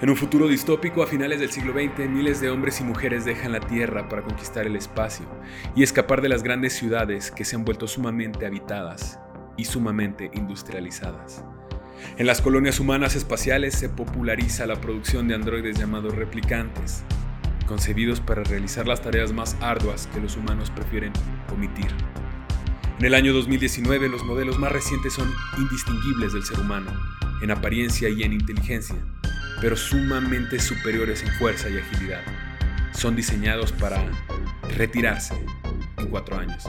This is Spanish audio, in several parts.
En un futuro distópico a finales del siglo XX, miles de hombres y mujeres dejan la Tierra para conquistar el espacio y escapar de las grandes ciudades que se han vuelto sumamente habitadas y sumamente industrializadas. En las colonias humanas espaciales se populariza la producción de androides llamados replicantes, concebidos para realizar las tareas más arduas que los humanos prefieren omitir. En el año 2019 los modelos más recientes son indistinguibles del ser humano, en apariencia y en inteligencia pero sumamente superiores en fuerza y agilidad. Son diseñados para retirarse en cuatro años.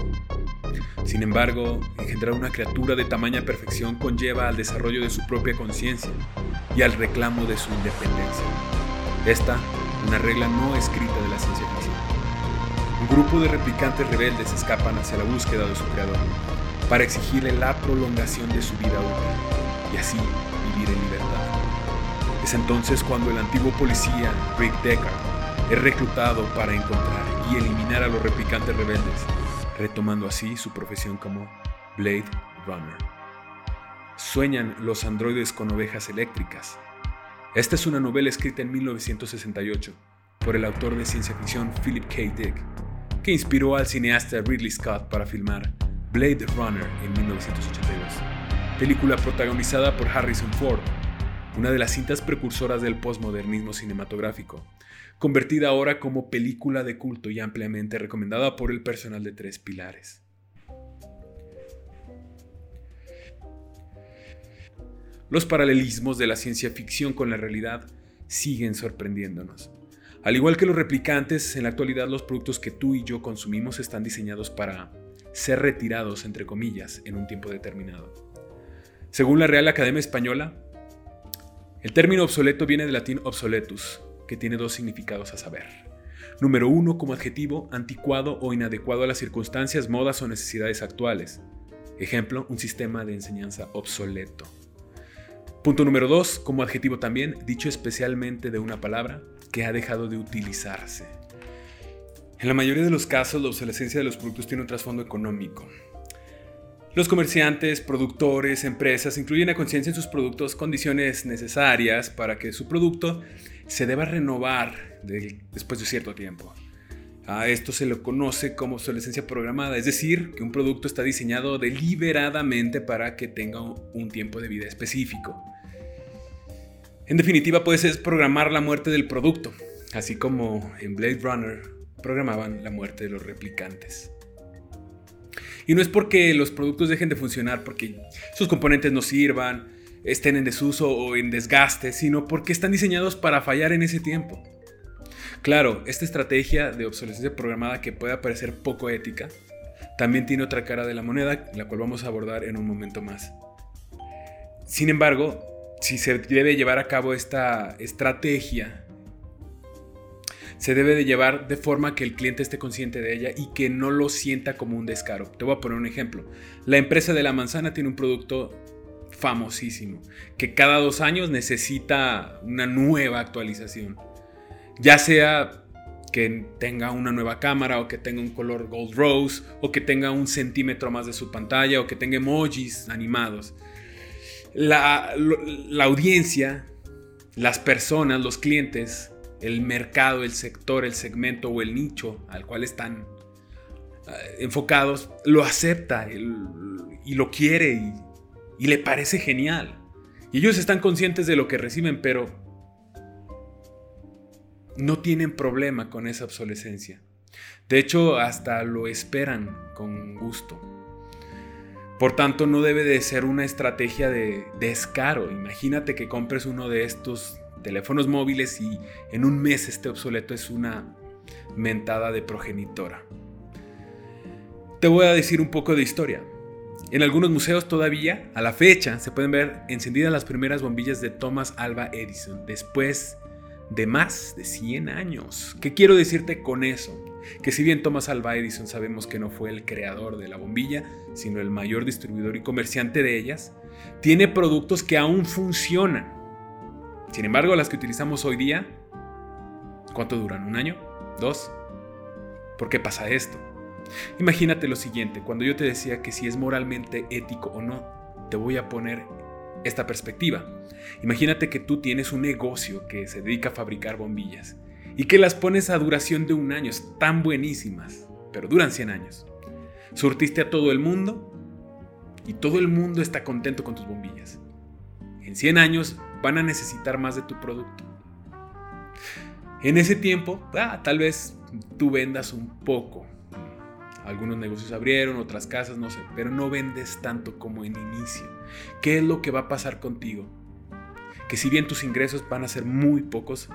Sin embargo, engendrar una criatura de tamaña perfección conlleva al desarrollo de su propia conciencia y al reclamo de su independencia. Esta, una regla no escrita de la ciencia ficción. Un grupo de replicantes rebeldes escapan hacia la búsqueda de su creador para exigirle la prolongación de su vida útil y así vivir en libertad. Es entonces cuando el antiguo policía Rick Deckard es reclutado para encontrar y eliminar a los replicantes rebeldes, retomando así su profesión como Blade Runner. Sueñan los androides con ovejas eléctricas. Esta es una novela escrita en 1968 por el autor de ciencia ficción Philip K. Dick, que inspiró al cineasta Ridley Scott para filmar Blade Runner en 1982, película protagonizada por Harrison Ford una de las cintas precursoras del postmodernismo cinematográfico, convertida ahora como película de culto y ampliamente recomendada por el personal de Tres Pilares. Los paralelismos de la ciencia ficción con la realidad siguen sorprendiéndonos. Al igual que los replicantes, en la actualidad los productos que tú y yo consumimos están diseñados para ser retirados, entre comillas, en un tiempo determinado. Según la Real Academia Española, el término obsoleto viene del latín obsoletus, que tiene dos significados a saber. Número uno, como adjetivo, anticuado o inadecuado a las circunstancias, modas o necesidades actuales. Ejemplo, un sistema de enseñanza obsoleto. Punto número dos, como adjetivo también, dicho especialmente de una palabra que ha dejado de utilizarse. En la mayoría de los casos, la obsolescencia de los productos tiene un trasfondo económico. Los comerciantes, productores, empresas incluyen a conciencia en sus productos condiciones necesarias para que su producto se deba renovar después de cierto tiempo. A esto se le conoce como obsolescencia programada, es decir, que un producto está diseñado deliberadamente para que tenga un tiempo de vida específico. En definitiva, puedes programar la muerte del producto, así como en Blade Runner programaban la muerte de los replicantes. Y no es porque los productos dejen de funcionar, porque sus componentes no sirvan, estén en desuso o en desgaste, sino porque están diseñados para fallar en ese tiempo. Claro, esta estrategia de obsolescencia programada que puede parecer poco ética, también tiene otra cara de la moneda, la cual vamos a abordar en un momento más. Sin embargo, si se debe llevar a cabo esta estrategia se debe de llevar de forma que el cliente esté consciente de ella y que no lo sienta como un descaro. Te voy a poner un ejemplo. La empresa de la manzana tiene un producto famosísimo que cada dos años necesita una nueva actualización. Ya sea que tenga una nueva cámara o que tenga un color gold rose o que tenga un centímetro más de su pantalla o que tenga emojis animados. La, la audiencia, las personas, los clientes el mercado, el sector, el segmento o el nicho al cual están eh, enfocados, lo acepta y lo quiere y, y le parece genial. Y ellos están conscientes de lo que reciben, pero no tienen problema con esa obsolescencia. De hecho, hasta lo esperan con gusto. Por tanto, no debe de ser una estrategia de descaro. Imagínate que compres uno de estos teléfonos móviles y en un mes este obsoleto es una mentada de progenitora. Te voy a decir un poco de historia. En algunos museos todavía, a la fecha, se pueden ver encendidas las primeras bombillas de Thomas Alva Edison, después de más de 100 años. ¿Qué quiero decirte con eso? Que si bien Thomas Alva Edison sabemos que no fue el creador de la bombilla, sino el mayor distribuidor y comerciante de ellas, tiene productos que aún funcionan sin embargo, las que utilizamos hoy día, ¿cuánto duran? ¿Un año? ¿Dos? ¿Por qué pasa esto? Imagínate lo siguiente, cuando yo te decía que si es moralmente ético o no, te voy a poner esta perspectiva. Imagínate que tú tienes un negocio que se dedica a fabricar bombillas y que las pones a duración de un año, están buenísimas, pero duran 100 años. Surtiste a todo el mundo y todo el mundo está contento con tus bombillas. En 100 años van a necesitar más de tu producto. En ese tiempo, ah, tal vez tú vendas un poco. Algunos negocios abrieron, otras casas, no sé, pero no vendes tanto como en inicio. ¿Qué es lo que va a pasar contigo? Que si bien tus ingresos van a ser muy pocos,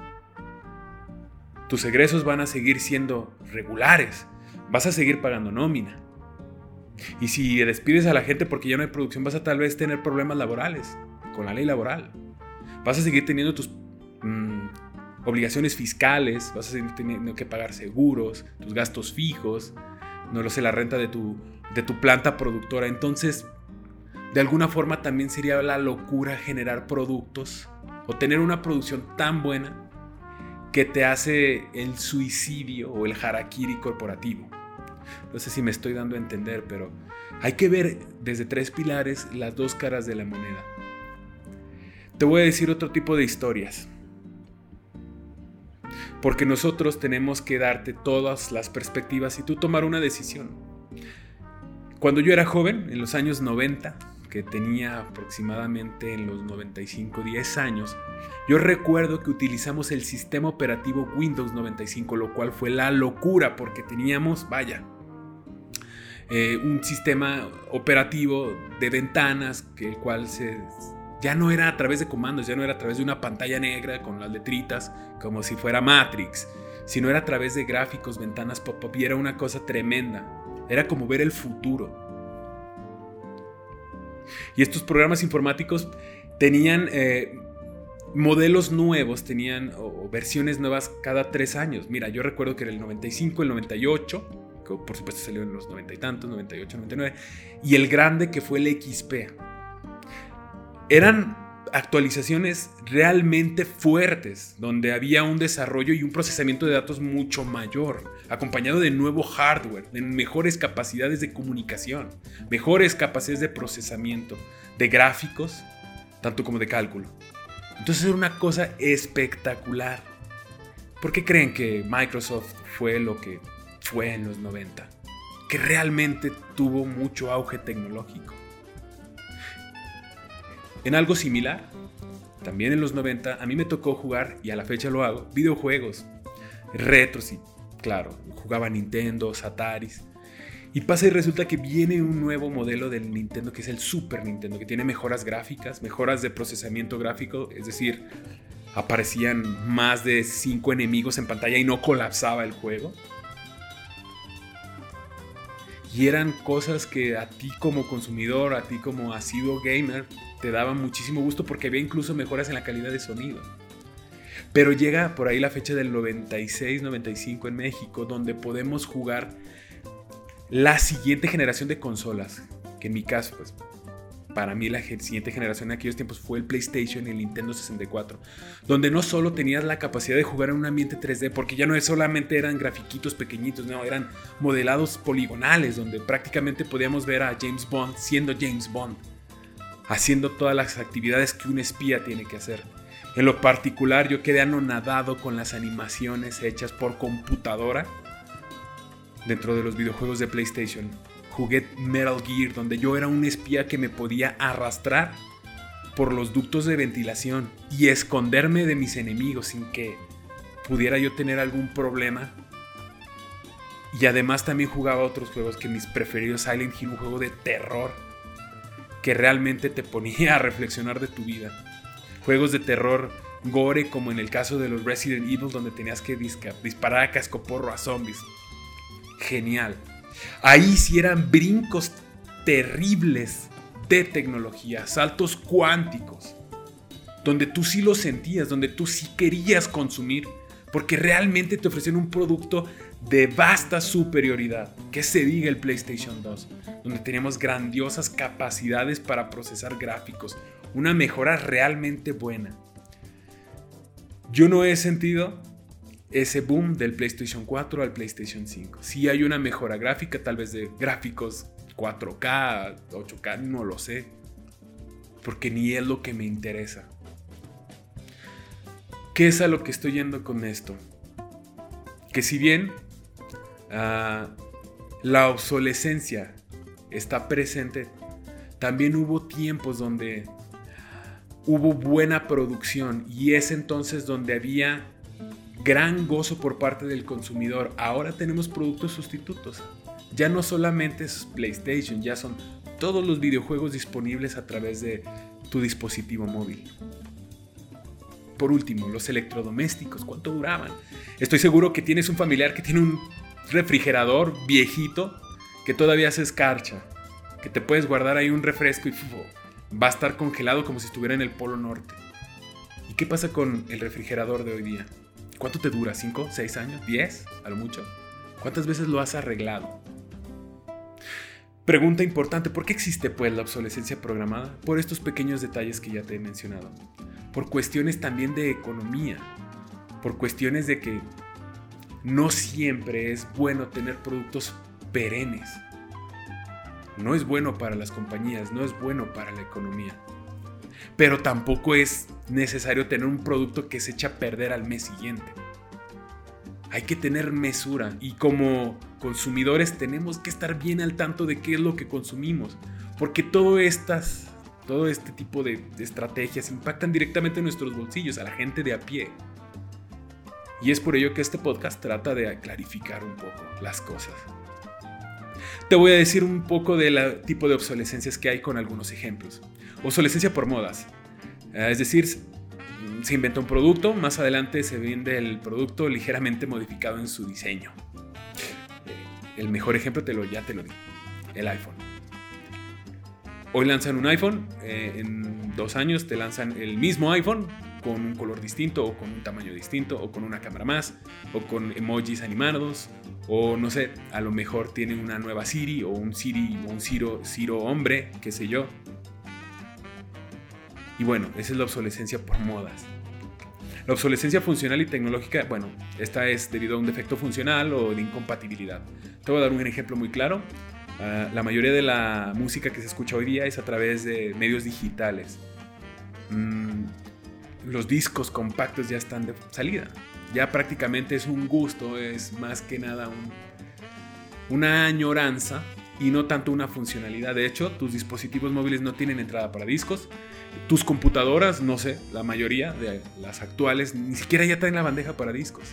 tus egresos van a seguir siendo regulares. Vas a seguir pagando nómina. Y si despides a la gente porque ya no hay producción, vas a tal vez tener problemas laborales con la ley laboral. Vas a seguir teniendo tus mm, obligaciones fiscales, vas a seguir teniendo que pagar seguros, tus gastos fijos, no lo sé, la renta de tu, de tu planta productora. Entonces, de alguna forma también sería la locura generar productos o tener una producción tan buena que te hace el suicidio o el harakiri corporativo. No sé si me estoy dando a entender, pero hay que ver desde tres pilares las dos caras de la moneda. Te voy a decir otro tipo de historias. Porque nosotros tenemos que darte todas las perspectivas y tú tomar una decisión. Cuando yo era joven, en los años 90, que tenía aproximadamente en los 95, 10 años, yo recuerdo que utilizamos el sistema operativo Windows 95, lo cual fue la locura porque teníamos, vaya, eh, un sistema operativo de ventanas, que el cual se, ya no era a través de comandos, ya no era a través de una pantalla negra con las letritas, como si fuera Matrix, sino era a través de gráficos, ventanas pop-up, y era una cosa tremenda. Era como ver el futuro. Y estos programas informáticos tenían eh, modelos nuevos, tenían versiones nuevas cada tres años. Mira, yo recuerdo que era el 95, el 98, que por supuesto salió en los 90 y tantos, 98, 99, y el grande que fue el XP. Eran actualizaciones realmente fuertes, donde había un desarrollo y un procesamiento de datos mucho mayor, acompañado de nuevo hardware, de mejores capacidades de comunicación, mejores capacidades de procesamiento, de gráficos, tanto como de cálculo. Entonces era una cosa espectacular. ¿Por qué creen que Microsoft fue lo que fue en los 90? Que realmente tuvo mucho auge tecnológico. En algo similar, también en los 90, a mí me tocó jugar, y a la fecha lo hago, videojuegos retros y, claro, jugaba Nintendo, Ataris. Y pasa y resulta que viene un nuevo modelo del Nintendo que es el Super Nintendo, que tiene mejoras gráficas, mejoras de procesamiento gráfico, es decir, aparecían más de 5 enemigos en pantalla y no colapsaba el juego. Y eran cosas que a ti como consumidor, a ti como asiduo gamer, te daba muchísimo gusto porque había incluso mejoras en la calidad de sonido. Pero llega por ahí la fecha del 96-95 en México, donde podemos jugar la siguiente generación de consolas, que en mi caso, pues para mí la siguiente generación en aquellos tiempos fue el PlayStation y el Nintendo 64, donde no solo tenías la capacidad de jugar en un ambiente 3D, porque ya no solamente eran grafiquitos pequeñitos, no, eran modelados poligonales, donde prácticamente podíamos ver a James Bond siendo James Bond haciendo todas las actividades que un espía tiene que hacer. En lo particular yo quedé anonadado con las animaciones hechas por computadora dentro de los videojuegos de PlayStation. Jugué Metal Gear donde yo era un espía que me podía arrastrar por los ductos de ventilación y esconderme de mis enemigos sin que pudiera yo tener algún problema. Y además también jugaba otros juegos que mis preferidos, Silent Hill, un juego de terror que realmente te ponía a reflexionar de tu vida. Juegos de terror gore como en el caso de los Resident Evil donde tenías que disparar a cascoporro a zombies. Genial. Ahí sí eran brincos terribles de tecnología, saltos cuánticos, donde tú sí lo sentías, donde tú sí querías consumir, porque realmente te ofrecían un producto de vasta superioridad, que se diga el PlayStation 2, donde teníamos grandiosas capacidades para procesar gráficos, una mejora realmente buena. Yo no he sentido ese boom del PlayStation 4 al PlayStation 5. Si hay una mejora gráfica, tal vez de gráficos 4K, 8K, no lo sé. porque ni es lo que me interesa. ¿Qué es a lo que estoy yendo con esto? Que si bien ah, la obsolescencia está presente, también hubo tiempos donde hubo buena producción y es entonces donde había gran gozo por parte del consumidor. Ahora tenemos productos sustitutos. Ya no solamente es PlayStation, ya son todos los videojuegos disponibles a través de tu dispositivo móvil. Por último, los electrodomésticos, ¿cuánto duraban? Estoy seguro que tienes un familiar que tiene un refrigerador viejito que todavía se escarcha, que te puedes guardar ahí un refresco y va a estar congelado como si estuviera en el Polo Norte. ¿Y qué pasa con el refrigerador de hoy día? ¿Cuánto te dura? ¿5? ¿6 años? ¿10? A lo mucho. ¿Cuántas veces lo has arreglado? Pregunta importante, ¿por qué existe pues la obsolescencia programada? Por estos pequeños detalles que ya te he mencionado. Por cuestiones también de economía. Por cuestiones de que no siempre es bueno tener productos perennes. No es bueno para las compañías, no es bueno para la economía. Pero tampoco es necesario tener un producto que se echa a perder al mes siguiente. Hay que tener mesura y como consumidores tenemos que estar bien al tanto de qué es lo que consumimos, porque todo estas todo este tipo de, estrategias impactan directamente en nuestros bolsillos, a la gente de a pie. Y es por ello que este podcast trata de clarificar un poco las cosas. Te voy a decir un poco del tipo de obsolescencias que hay con algunos ejemplos. Obsolescencia por modas. Eh, es decir, se inventa un producto, más adelante se vende el producto ligeramente modificado en su diseño. Eh, el mejor ejemplo te lo, ya te lo di, el iPhone. Hoy lanzan un iPhone, eh, en dos años te lanzan el mismo iPhone con un color distinto o con un tamaño distinto o con una cámara más o con emojis animados o no sé, a lo mejor tienen una nueva Siri o un Siri o un Ciro hombre, qué sé yo. Y bueno, esa es la obsolescencia por modas. La obsolescencia funcional y tecnológica, bueno, esta es debido a un defecto funcional o de incompatibilidad. Te voy a dar un ejemplo muy claro. Ah, la mayoría de la música que se escucha hoy día es a través de medios digitales. Mm, los discos compactos ya están de salida. Ya prácticamente es un gusto, es más que nada una añoranza y no tanto una funcionalidad. De hecho, tus dispositivos móviles no tienen entrada para discos. Tus computadoras, no sé, la mayoría de las actuales ni siquiera ya traen la bandeja para discos.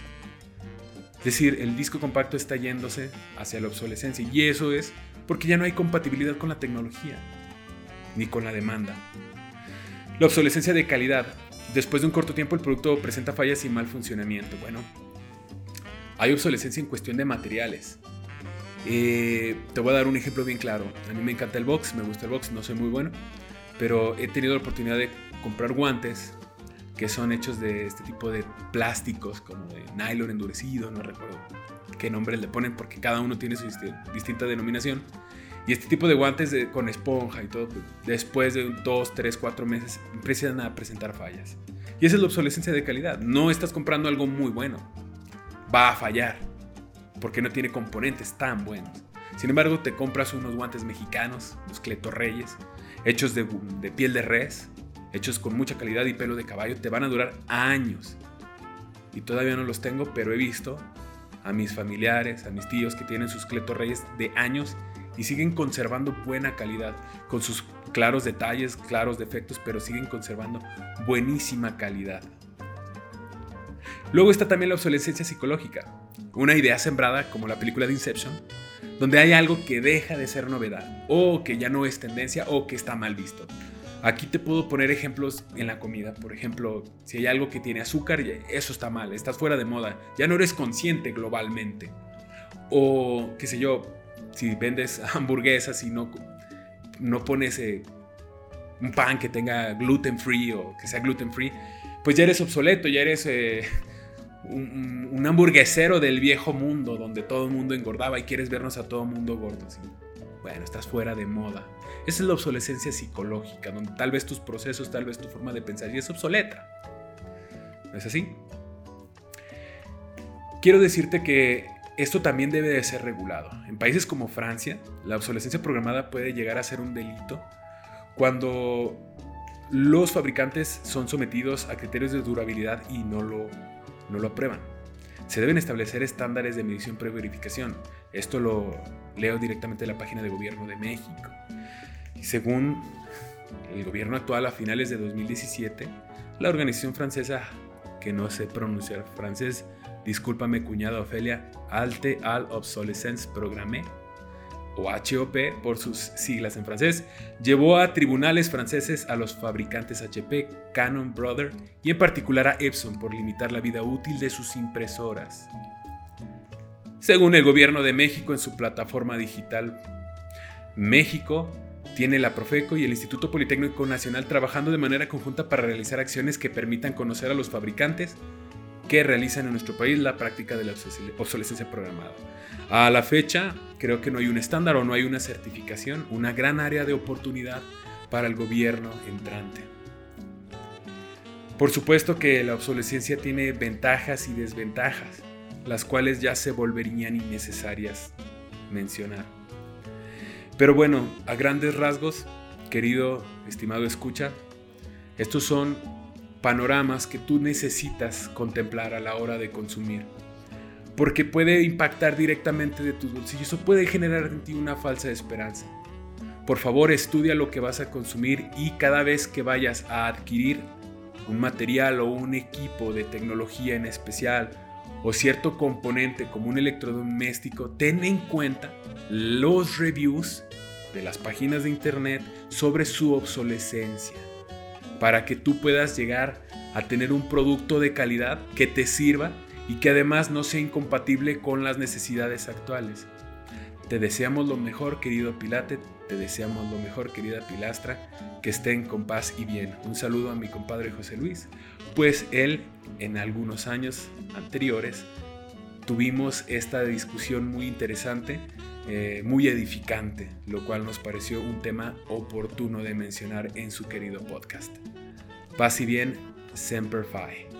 Es decir, el disco compacto está yéndose hacia la obsolescencia y eso es porque ya no hay compatibilidad con la tecnología ni con la demanda. La obsolescencia de calidad. Después de un corto tiempo el producto presenta fallas y mal funcionamiento. Bueno, hay obsolescencia en cuestión de materiales. Eh, te voy a dar un ejemplo bien claro. A mí me encanta el box, me gusta el box, no soy muy bueno, pero he tenido la oportunidad de comprar guantes que son hechos de este tipo de plásticos, como de nylon endurecido, no recuerdo qué nombre le ponen porque cada uno tiene su distinta denominación. Y este tipo de guantes con esponja y todo, pues, después de dos, tres, cuatro meses, empiezan a presentar fallas. Y esa es la obsolescencia de calidad. No estás comprando algo muy bueno. Va a fallar. Porque no tiene componentes tan buenos. Sin embargo, te compras unos guantes mexicanos, los Cletorreyes, hechos de, de piel de res, hechos con mucha calidad y pelo de caballo. Te van a durar años. Y todavía no los tengo, pero he visto a mis familiares, a mis tíos que tienen sus Cletorreyes de años y siguen conservando buena calidad, con sus claros detalles, claros defectos, pero siguen conservando buenísima calidad. Luego está también la obsolescencia psicológica, una idea sembrada como la película de Inception, donde hay algo que deja de ser novedad, o que ya no es tendencia, o que está mal visto. Aquí te puedo poner ejemplos en la comida. Por ejemplo, si hay algo que tiene azúcar, eso está mal, estás fuera de moda, ya no eres consciente globalmente. O, qué sé yo, si vendes hamburguesas y no, no pones eh, un pan que tenga gluten free o que sea gluten free, pues ya eres obsoleto, ya eres eh, un, hamburguesero del viejo mundo donde todo el mundo engordaba y quieres vernos a todo el mundo gordo. Bueno, estás fuera de moda. Esa es la obsolescencia psicológica, donde tal vez tus procesos, tal vez tu forma de pensar ya es obsoleta. ¿No es así? Quiero decirte que esto también debe de ser regulado. En países como Francia, la obsolescencia programada puede llegar a ser un delito cuando los fabricantes son sometidos a criterios de durabilidad y no lo, no lo aprueban. Se deben establecer estándares de medición pre-verificación. Esto lo leo directamente de la página de gobierno de México. según el gobierno actual, a finales de 2017, la organización francesa, que no sé pronunciar francés, discúlpame cuñada Ofelia, Alte al Obsolescence Programme, o HOP por sus siglas en francés, llevó a tribunales franceses a los fabricantes HP, Canon Brother y en particular a Epson por limitar la vida útil de sus impresoras. Según el gobierno de México en su plataforma digital, México tiene la Profeco y el Instituto Politécnico Nacional trabajando de manera conjunta para realizar acciones que permitan conocer a los fabricantes realizan en nuestro país la práctica de la obsolescencia programada. A la fecha, creo que no hay un estándar o no hay una certificación, una gran área de oportunidad para el gobierno entrante. Por supuesto que la obsolescencia tiene ventajas y desventajas, las cuales ya se volverían innecesarias mencionar. Pero bueno, a grandes rasgos, querido, estimado escucha, estos son panoramas que tú necesitas contemplar a la hora de consumir. Porque puede impactar directamente de tus bolsillos o puede generar en ti una falsa esperanza. Por favor, estudia lo que vas a consumir y cada vez que vayas a adquirir un material o un equipo de tecnología en especial o cierto componente como un electrodoméstico, ten en cuenta los reviews de las páginas de internet sobre su obsolescencia para que tú puedas llegar a tener un producto de calidad que te sirva y que además no sea incompatible con las necesidades actuales. Te deseamos lo mejor, querido Pilate, te deseamos lo mejor, querida Pilastra, que estén con paz y bien. Un saludo a mi compadre José Luis, pues él en algunos años anteriores tuvimos esta discusión muy interesante, eh, muy edificante, lo cual nos pareció un tema oportuno de mencionar en su querido podcast. Paz bien, Semper Fi.